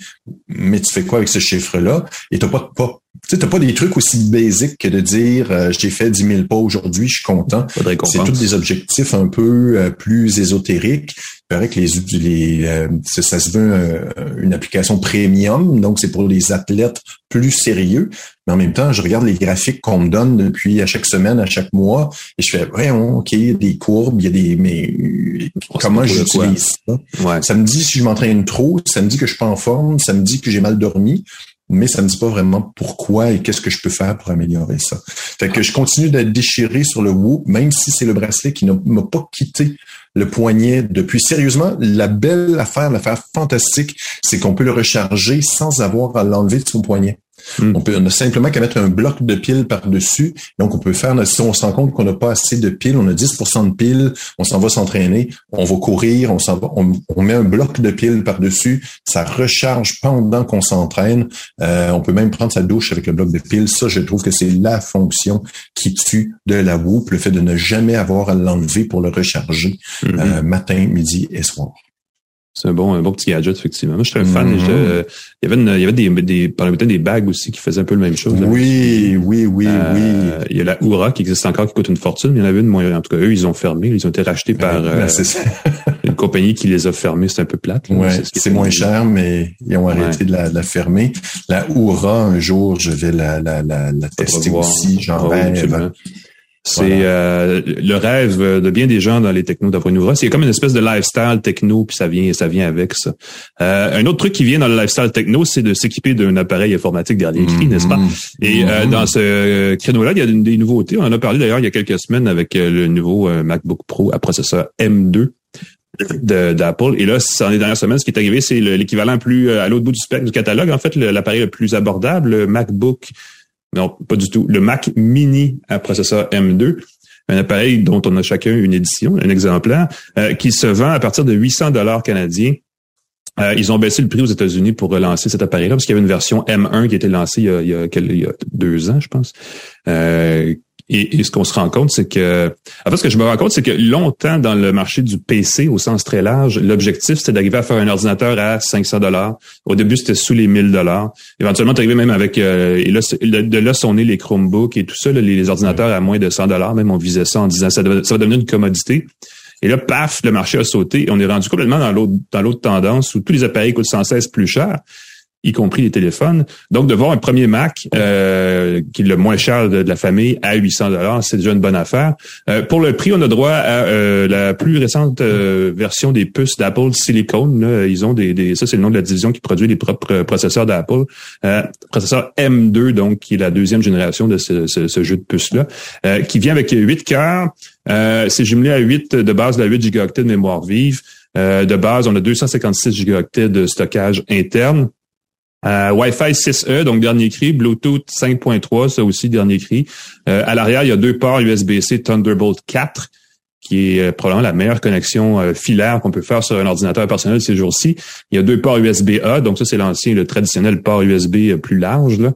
mais tu fais quoi avec ce chiffre-là? Et tu n'as pas pas. Tu sais, pas des trucs aussi basiques que de dire euh, j'ai fait 10 000 pas aujourd'hui, je suis content. C'est tous des objectifs un peu euh, plus ésotériques. Il paraît que les, les euh, ça se veut une application premium, donc c'est pour les athlètes plus sérieux. Mais en même temps, je regarde les graphiques qu'on me donne depuis à chaque semaine, à chaque mois, et je fais ouais, ok, il y a des courbes, il y a des mais comment j'utilise ça? Ouais. Ça me dit si je m'entraîne trop, ça me dit que je suis pas en forme, ça me dit que j'ai mal dormi mais ça ne dit pas vraiment pourquoi et qu'est-ce que je peux faire pour améliorer ça. Fait que je continue d'être déchiré sur le Whoop, même si c'est le bracelet qui ne m'a pas quitté le poignet depuis. Sérieusement, la belle affaire, l'affaire fantastique, c'est qu'on peut le recharger sans avoir à l'enlever de son poignet. Hmm. On peut on a simplement qu'à mettre un bloc de piles par-dessus. Donc, on peut faire, si on se rend compte qu'on n'a pas assez de piles, on a 10% de piles, on s'en va s'entraîner, on va courir, on s'en va, on, met un bloc de piles par-dessus, ça recharge pendant qu'on s'entraîne. Euh, on peut même prendre sa douche avec le bloc de piles. Ça, je trouve que c'est la fonction qui tue de la Whoop, le fait de ne jamais avoir à l'enlever pour le recharger hmm. euh, matin, midi et soir. C'est un bon, un bon petit gadget, effectivement. Moi, je suis un fan. Mm-hmm. il y avait, il y avait des, des, par le des bagues aussi qui faisaient un peu la même chose. Oui, oui, oui, euh, oui. Il y a la Oura qui existe encore, qui coûte une fortune. Il y en avait une, moi, en tout cas, eux, ils ont fermé. Ils ont été rachetés par ben, euh, une compagnie qui les a fermés. C'est un peu plate. Ouais, c'est moins cher, mais ils ont arrêté de, la, de, la, fermer. La Oura, un jour, je vais la, la, la, la tester aussi. J'en rêve. C'est euh, le rêve de bien des gens dans les technos d'avoir une Oura. C'est comme une espèce de lifestyle techno, puis ça vient, ça vient avec ça. Euh, un autre truc qui vient dans le lifestyle techno, c'est de s'équiper d'un appareil informatique dernier cri, n'est-ce pas? Mm-hmm. Et euh, mm-hmm. dans ce créneau-là, il y a des nouveautés. On en a parlé d'ailleurs il y a quelques semaines avec le nouveau MacBook Pro à processeur M2 d'Apple. Et là, dans les dernières semaines, ce qui est arrivé, c'est l'équivalent plus à l'autre bout du spectre du catalogue. En fait, l'appareil le plus abordable, le MacBook non, pas du tout. Le Mac Mini à processeur M2, un appareil dont on a chacun une édition, un exemplaire, euh, qui se vend à partir de 800 dollars canadiens. Euh, ils ont baissé le prix aux États-Unis pour relancer cet appareil-là parce qu'il y avait une version M1 qui a été lancée il y a, il y a, deux ans, je pense, euh, et, ce qu'on se rend compte, c'est que, en fait, ce que je me rends compte, c'est que longtemps dans le marché du PC, au sens très large, l'objectif c'était d'arriver à faire un ordinateur à 500 dollars. Au début, c'était sous les 1000 dollars. Éventuellement, arrivé même avec, euh, et là, de là sont nés les Chromebooks et tout ça, les, ordinateurs à moins de 100 dollars. Même on visait ça en disant ça, ça va devenir une commodité. Et là, paf, le marché a sauté et on est rendu complètement dans l'autre dans l'autre tendance où tous les appareils coûtent sans cesse plus cher y compris les téléphones. Donc, de voir un premier Mac euh, qui est le moins cher de, la famille à 800 dollars, c'est déjà une bonne affaire. Euh, pour le prix, on a droit à euh, la plus récente version des puces d'Apple Silicon. Ils ont des, des ça c'est le nom de la division qui produit les propres processeurs d'Apple. processeur M2, donc qui est la deuxième génération de ce, ce, jeu de puces là, qui vient avec 8 cœurs. c'est jumelé à 8 de base de la 8 gigaoctets de mémoire vive. de base, on a 256 gigaoctets de stockage interne. Euh, Wi-Fi 6E, donc dernier cri. Bluetooth 5.3, ça aussi dernier cri. Euh, à l'arrière, il y a deux ports USB-C Thunderbolt 4 qui est euh, probablement la meilleure connexion filaire qu'on peut faire sur un ordinateur personnel ces jours-ci. Il y a deux ports USB-A, donc ça c'est l'ancien, le traditionnel port USB plus large. Là.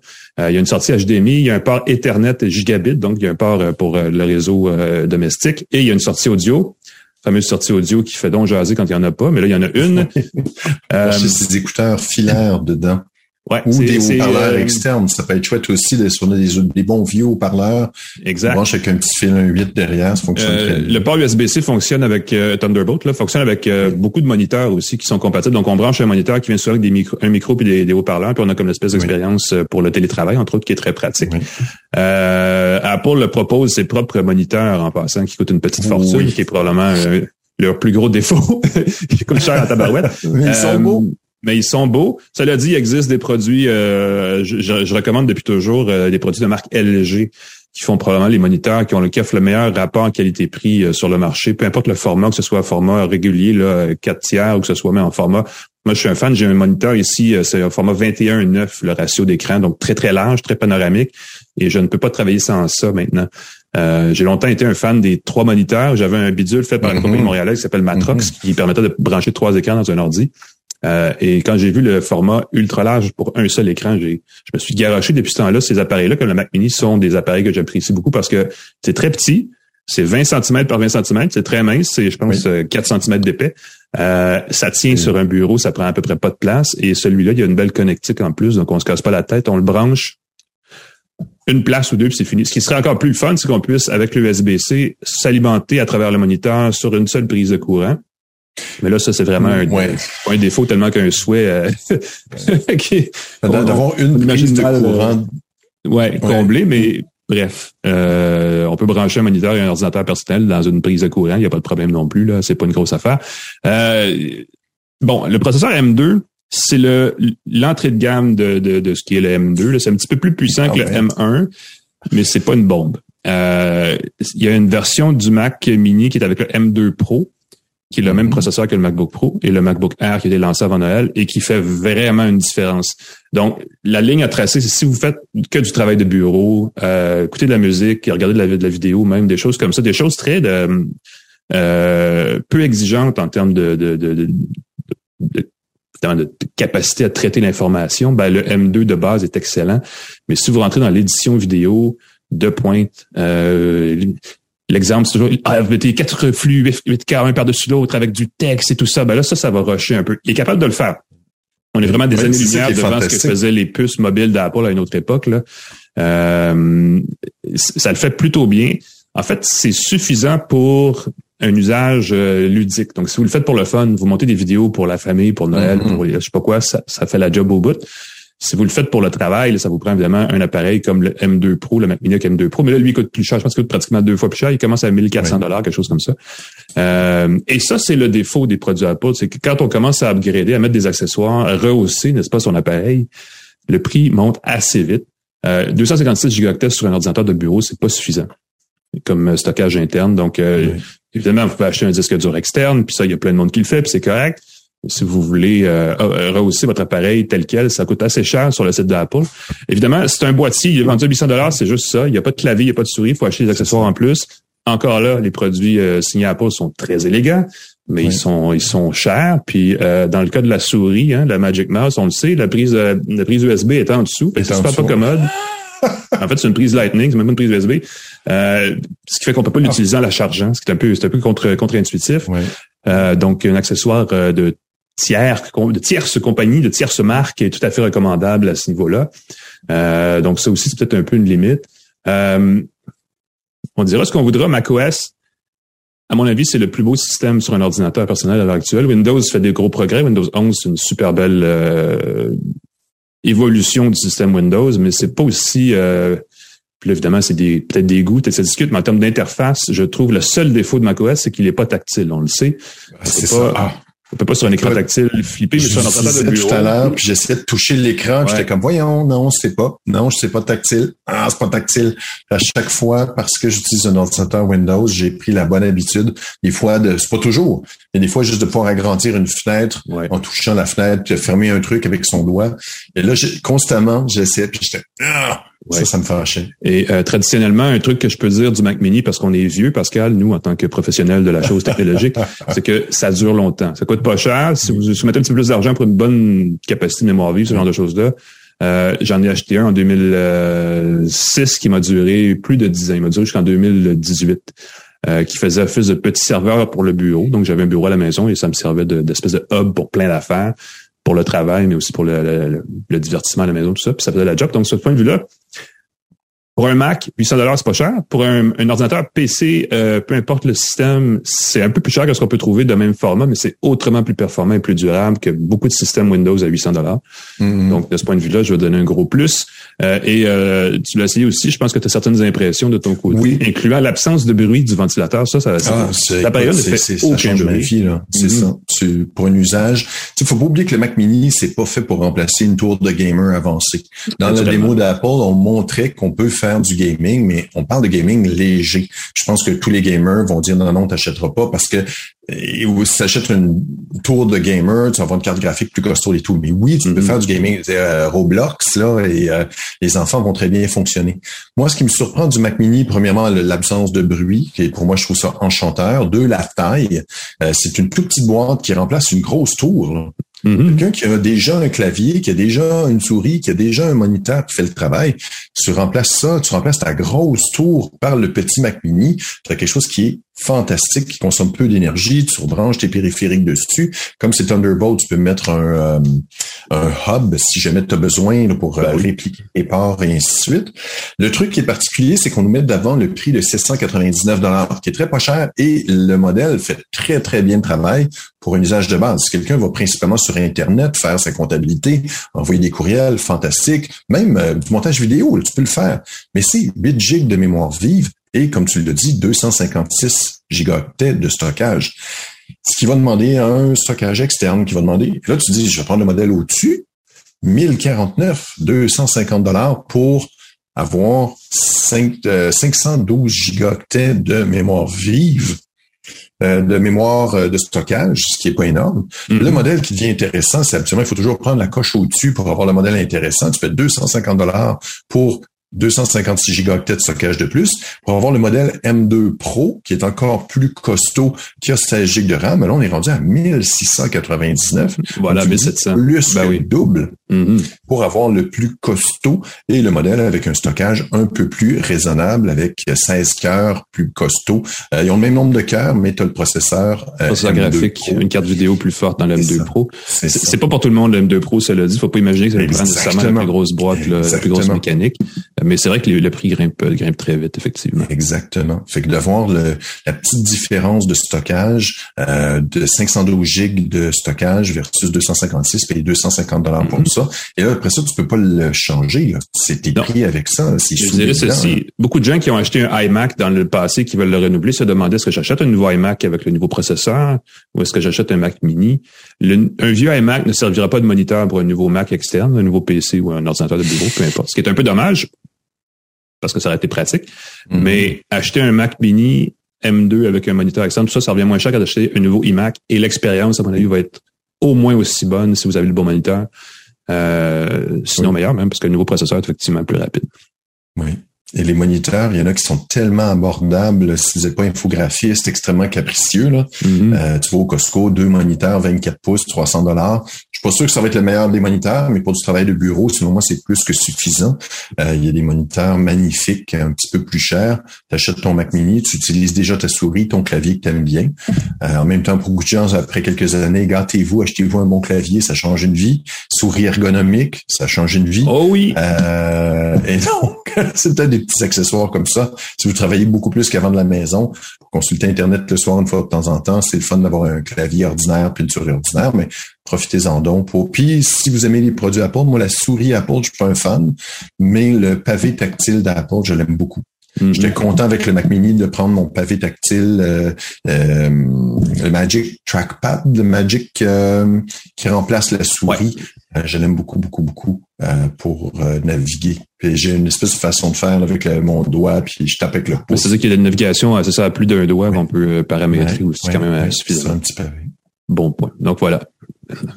il y a une sortie HDMI, il y a un port Ethernet gigabit, donc il y a un port pour le réseau domestique, et il y a une sortie audio fameuse sortie audio qui fait donc jaser quand il n'y en a pas, mais là, il y en a une. euh, des écouteurs filaires dedans. Ouais, ou des haut-parleurs euh, externes. Ça peut être chouette aussi de, sur des, des bons vieux haut-parleurs. Exact. Branche avec un petit fil 1.8 derrière, ça fonctionne euh, très bien. Le port USB-C fonctionne avec euh, Thunderbolt, là, fonctionne avec beaucoup de moniteurs aussi qui sont compatibles. Donc, on branche un moniteur qui vient souvent avec des micro, un micro puis des, haut-parleurs, puis on a comme une espèce d'expérience pour le télétravail, entre autres, qui est très pratique. Apple le propose ses propres moniteurs en passant, qui coûtent une petite fortune, qui est probablement leur plus gros défaut, qui coûte cher à tabarouette. ils sont beaux mais ils sont beaux. Cela dit, il existe des produits, euh, je, je, recommande depuis toujours euh, des produits de marque LG qui font probablement les moniteurs qui ont le qui le meilleur rapport qualité-prix euh, sur le marché, peu importe le format, que ce soit un format régulier, là, 4 tiers ou que ce soit même en format. Moi, je suis un fan, j'ai un moniteur ici, c'est un format 21-9, le ratio d'écran, donc très, très large, très panoramique, et je ne peux pas travailler sans ça maintenant. j'ai longtemps été un fan des trois moniteurs. J'avais un bidule fait par une mm-hmm. compagnie montréalaise qui s'appelle Matrox, mm-hmm. qui permettait de brancher trois écrans dans un ordi. Euh, et quand j'ai vu le format ultra large pour un seul écran, j'ai, je me suis garoché depuis ce temps-là. Ces appareils-là, comme le Mac Mini, sont des appareils que j'apprécie beaucoup parce que c'est très petit, c'est 20 cm par 20 cm, c'est très mince, c'est je pense 4 cm d'épais. Euh, ça tient sur un bureau, ça prend à peu près pas de place. Et celui-là, il y a une belle connectique en plus, donc on se casse pas la tête, on le branche une place ou deux, puis c'est fini. Ce qui serait encore plus fun, c'est qu'on puisse, avec l'USB-C, s'alimenter à travers le moniteur sur une seule prise de courant. Mais là, ça, c'est vraiment un, un, défaut tellement qu'un souhait euh, d'avoir une prise de courant. ouais, comblé, mais bref, euh, on peut brancher un moniteur et un ordinateur personnel dans une prise de courant, il n'y a pas de problème non plus, là, c'est pas une grosse affaire. Euh, bon, le processeur M2, c'est le l'entrée de gamme de, de, de, ce qui est le M2. C'est un petit peu plus puissant que le M1, mais c'est pas une bombe. Euh, il y a une version du Mac Mini qui est avec le M2 Pro, qui est le même mm-hmm. processeur que le MacBook Pro et le MacBook Air qui a été lancé avant Noël et qui fait vraiment une différence. Donc, la ligne à tracer, c'est si vous faites que du travail de bureau, euh, écouter de la musique, regarder de la, de la vidéo, même des choses comme ça, des choses très de, euh, peu exigeantes en termes de, de, de, de de capacité à traiter l'information, ben, le M2 de base est excellent. Mais si vous rentrez dans l'édition vidéo de pointe, euh, l'exemple, c'est toujours ah, quatre flux 8K un par-dessus l'autre avec du texte et tout ça, ben là, ça, ça va rusher un peu. Il est capable de le faire. On est vraiment des années-lumière devant ce que faisaient les puces mobiles d'Apple à une autre époque. Là. Euh, ça le fait plutôt bien. En fait, c'est suffisant pour un usage euh, ludique. Donc, si vous le faites pour le fun, vous montez des vidéos pour la famille, pour Noël, mm-hmm. pour je sais pas quoi, ça, ça fait la job au bout. Si vous le faites pour le travail, ça vous prend évidemment un appareil comme le M2 Pro, le Mac Mini M2 Pro, mais là, lui, il coûte plus cher. Je pense qu'il coûte pratiquement deux fois plus cher. Il commence à 1400 dollars, quelque chose comme ça. Euh, et ça, c'est le défaut des produits Apple. C'est que quand on commence à upgrader, à mettre des accessoires, à rehausser, n'est-ce pas, son appareil, le prix monte assez vite. Euh, 256 gigaoctets sur un ordinateur de bureau, c'est pas suffisant comme stockage interne. Donc, euh, Évidemment, vous pouvez acheter un disque dur externe, puis ça, il y a plein de monde qui le fait, puis c'est correct. Si vous voulez euh, euh, rehausser votre appareil tel quel, ça coûte assez cher sur le site d'Apple. Évidemment, c'est un boîtier, il est vendu à 800 dollars, c'est juste ça. Il n'y a pas de clavier, il n'y a pas de souris, il faut acheter des accessoires en plus. Encore là, les produits euh, signés Apple sont très élégants, mais ils sont ils sont chers. Puis dans le cas de la souris, hein, la Magic Mouse, on le sait, la prise la prise USB est en dessous, c'est super pas commode. en fait, c'est une prise Lightning, c'est même une prise USB. Euh, ce qui fait qu'on peut pas l'utiliser en la chargeant, ce qui est un peu, c'est un peu contre, contre-intuitif. Euh, donc, un accessoire euh, de tiers, de tierce compagnie, de tierce marque est tout à fait recommandable à ce niveau-là. Euh, donc, ça aussi, c'est peut-être un peu une limite. Euh, on dira ce qu'on voudra, macOS, à mon avis, c'est le plus beau système sur un ordinateur personnel à l'heure actuelle. Windows fait des gros progrès. Windows 11, c'est une super belle euh, évolution du système Windows, mais c'est pas aussi euh, puis évidemment, c'est des, peut-être des goûts, ça discute, mais en termes d'interface, je trouve le seul défaut de macOS, c'est qu'il n'est pas tactile. On le sait. C'est ça. Ah. On peut pas sur un écran tactile flipper, mais sur un ordinateur de bureau. tout à l'heure, puis j'essayais de toucher l'écran, ouais. j'étais comme voyons, non, c'est pas, non, je sais pas tactile. Ah, c'est pas tactile. À chaque fois, parce que j'utilise un ordinateur Windows, j'ai pris la bonne habitude. Des fois, de, c'est pas toujours, mais des fois juste de pouvoir agrandir une fenêtre en touchant la fenêtre, puis de fermer un truc avec son doigt. Et là, constamment, j'essayais, puis j'étais ah! Ça, ça me fâchait. Et euh, traditionnellement, un truc que je peux dire du Mac Mini, parce qu'on est vieux, Pascal, nous, en tant que professionnels de la chose technologique, c'est que ça dure longtemps. Ça coûte pas cher. Si vous soumettez un petit peu plus d'argent pour une bonne capacité de mémoire vive, ce genre de choses-là, euh, j'en ai acheté un en 2006 qui m'a duré plus de 10 ans. Il m'a duré jusqu'en 2018. Euh, qui faisait office de petit serveur pour le bureau. Donc, j'avais un bureau à la maison et ça me servait d'espèce de, hub pour plein d'affaires, pour le travail, mais aussi pour le, divertissement à la maison, tout ça. Puis ça faisait la job. Donc, de ce point de vue-là, pour un Mac, 800 dollars, c'est pas cher. Pour un, un ordinateur PC, euh, peu importe le système, c'est un peu plus cher que ce qu'on peut trouver de même format, mais c'est autrement plus performant et plus durable que beaucoup de systèmes Windows à 800 dollars. Mm-hmm. Donc, de ce point de vue-là, je vais donner un gros plus. Euh, et euh, tu l'as essayé aussi, je pense que tu as certaines impressions de ton côté, oui. incluant l'absence de bruit du ventilateur. Ça, ça, ah, l'appareil ne fait aucun bruit. C'est mm-hmm. ça. pour un usage. Il faut pas oublier que le Mac Mini, c'est pas fait pour remplacer une tour de gamer avancée. Dans la démo d'Apple, on montrait qu'on peut faire du gaming, mais on parle de gaming léger. Je pense que tous les gamers vont dire non, non, t'achèteras pas parce que euh, si tu une tour de gamer, tu vas avoir une carte graphique plus costaud et tout. Mais oui, tu peux mm-hmm. faire du gaming. Euh, Roblox, là, et euh, les enfants vont très bien fonctionner. Moi, ce qui me surprend du Mac Mini, premièrement, l'absence de bruit, qui pour moi, je trouve ça enchanteur. Deux, la taille. c'est une toute petite boîte qui remplace une grosse tour. Mm-hmm. Quelqu'un qui a déjà un clavier, qui a déjà une souris, qui a déjà un moniteur qui fait le travail, tu remplaces ça, tu remplaces ta grosse tour par le petit Mac mini, tu as quelque chose qui est fantastique, qui consomme peu d'énergie, tu rebranches tes périphériques dessus. Comme c'est Thunderbolt, tu peux mettre un, euh, un hub si jamais tu as besoin pour euh, ben répliquer les ports et ainsi de suite. Le truc qui est particulier, c'est qu'on nous met d'avant le prix de 799 qui est très pas cher et le modèle fait très, très bien le travail pour un usage de base. Si quelqu'un va principalement sur Internet faire sa comptabilité, envoyer des courriels, fantastique, même euh, du montage vidéo, tu peux le faire. Mais c'est 8 gigs de mémoire vive et, comme tu le dis, 256 gigaoctets de stockage. Ce qui va demander un stockage externe qui va demander, là, tu dis, je vais prendre le modèle au-dessus, 1049, 250 dollars pour avoir 5, 512 euh, gigaoctets de mémoire vive, de mémoire euh, de stockage, ce qui est pas énorme. Mm-hmm. Le modèle qui devient intéressant, c'est absolument, il faut toujours prendre la coche au-dessus pour avoir le modèle intéressant. Tu fais 250 dollars pour 256 gigaoctets de stockage de plus. Pour avoir le modèle M2 Pro, qui est encore plus costaud, qui a 16 gigs de RAM, là, on est rendu à 1699. Voilà, 1700. Plus ben oui. double mm-hmm. pour avoir le plus costaud et le modèle avec un stockage un peu plus raisonnable avec 16 cœurs plus costaud. Euh, ils ont le même nombre de cœurs, mais tu as le processeur. Euh, processeur graphique, une carte vidéo plus forte dans le M2 Pro. C'est pas pour tout le monde le M2 Pro, ça l'a dit. Faut pas imaginer que ça va prendre nécessairement la plus grosse boîte, la plus grosse mécanique. Mais c'est vrai que le prix grimpe, grimpe très vite, effectivement. Exactement. Fait que de voir le, la petite différence de stockage euh, de 512 gigs de stockage versus 256, payer 250 dollars pour mm-hmm. ça. Et là, après ça, tu peux pas le changer. C'est écrit avec ça. C'est ceci. Beaucoup de gens qui ont acheté un iMac dans le passé qui veulent le renouveler se demandaient est-ce que j'achète un nouveau iMac avec le nouveau processeur ou est-ce que j'achète un Mac mini? un vieux iMac ne servira pas de moniteur pour un nouveau Mac externe, un nouveau PC ou un ordinateur de bureau, peu importe. Ce qui est un peu dommage parce que ça aurait été pratique. Mhm. Mais acheter un Mac mini M2 avec un moniteur externe, tout ça, ça revient moins cher qu'à acheter un nouveau iMac. Et l'expérience, à mon avis, va être au moins aussi bonne si vous avez le bon moniteur. Euh, sinon meilleur même, parce que le nouveau processeur est effectivement plus rapide. Oui. Et les moniteurs, il y en a qui sont tellement abordables. Si vous n'êtes pas infographiste, extrêmement capricieux. Là. Mhm. Euh, tu vas au Costco, deux moniteurs, 24 pouces, 300 dollars. Je suis pas sûr que ça va être le meilleur des moniteurs, mais pour du travail de bureau, selon moi, c'est plus que suffisant. Euh, il y a des moniteurs magnifiques, un petit peu plus chers. Tu achètes ton Mac Mini, tu utilises déjà ta souris, ton clavier que tu aimes bien. Euh, en même temps, pour beaucoup de gens, après quelques années, gâtez-vous, achetez-vous un bon clavier, ça change une vie. Souris ergonomique, ça change une vie. Oh oui. et donc, c'est peut-être des petits accessoires comme ça. Si vous travaillez beaucoup plus qu'avant de la maison, pour consulter Internet le soir une fois de temps en temps, c'est le fun d'avoir un clavier ordinaire puis une souris ordinaire, mais profitez-en donc pour. Puis si vous aimez les produits Apple, moi la souris Apple, je suis pas un fan, mais le pavé tactile d'Apple, je l'aime beaucoup. Mm-hmm. J'étais content avec le Mac Mini de prendre mon pavé tactile, euh, euh, le Magic Trackpad, le Magic euh, qui remplace la souris. je l'aime beaucoup, beaucoup, beaucoup pour naviguer. Puis j'ai une espèce de façon de faire avec mon doigt, puis je tape avec le pouce. C'est-à-dire qu'il y a une navigation, c'est ça, à plus d'un doigt qu'on peut paramétrer aussi, quand même suffisant. un petit pavé. Bon point. Donc voilà.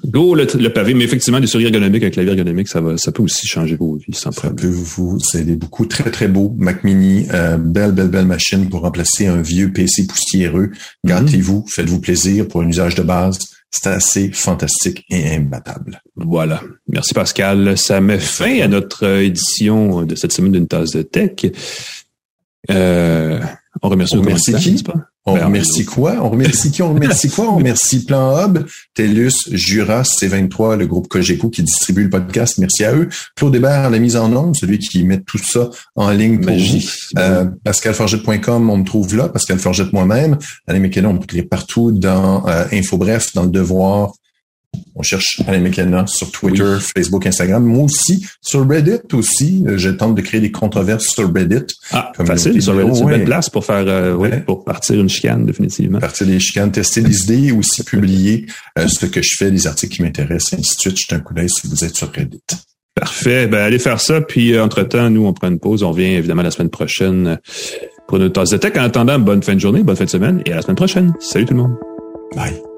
Go le, pavé, mais effectivement, des souris ergonomiques, un clavier ergonomique, ça va, ça peut aussi changer vos vies sans problème. Ça peut vous aider beaucoup. Très, très beau. Mac Mini, euh, belle, belle, belle machine pour remplacer un vieux PC poussiéreux. Gâtez-vous, mm-hmm. faites-vous plaisir pour un usage de base. C'est assez fantastique et imbattable. Voilà. Merci Pascal. Ça met fin à notre édition de cette semaine d'une tasse de tech. Euh, on remercie, on remercie qui? On ben, remercie quoi? On remercie qui? On remercie quoi? On remercie Plan Hub, TELUS, Jura, C23, le groupe Cogeco qui distribue le podcast. Merci à eux. Claude Hébert, la mise en onde, celui qui met tout ça en ligne pour vous. Euh, PascalForgette.com, on me trouve là. Pascal Forgette moi-même. Alain McKenna, on me trouve partout dans euh, Info Bref, dans Le Devoir, on cherche Alain McKenna sur Twitter, Facebook, Instagram. Moi aussi, sur Reddit aussi. Euh, je tente de créer des controverses sur Reddit. Ah, facile. Sur Reddit, c'est une belle place pour faire, euh, pour partir une chicane, définitivement. Partir des chicanes, tester des idées et aussi publier euh, ce que je fais, des articles qui m'intéressent, ainsi de suite. Jetez un coup d'œil si vous êtes sur Reddit. Parfait. Ben, allez faire ça. Puis, entre-temps, nous, on prend une pause. On revient évidemment la semaine prochaine pour notre tasse de tech. En attendant, bonne fin de journée, bonne fin de semaine et à la semaine prochaine. Salut tout le monde. Bye.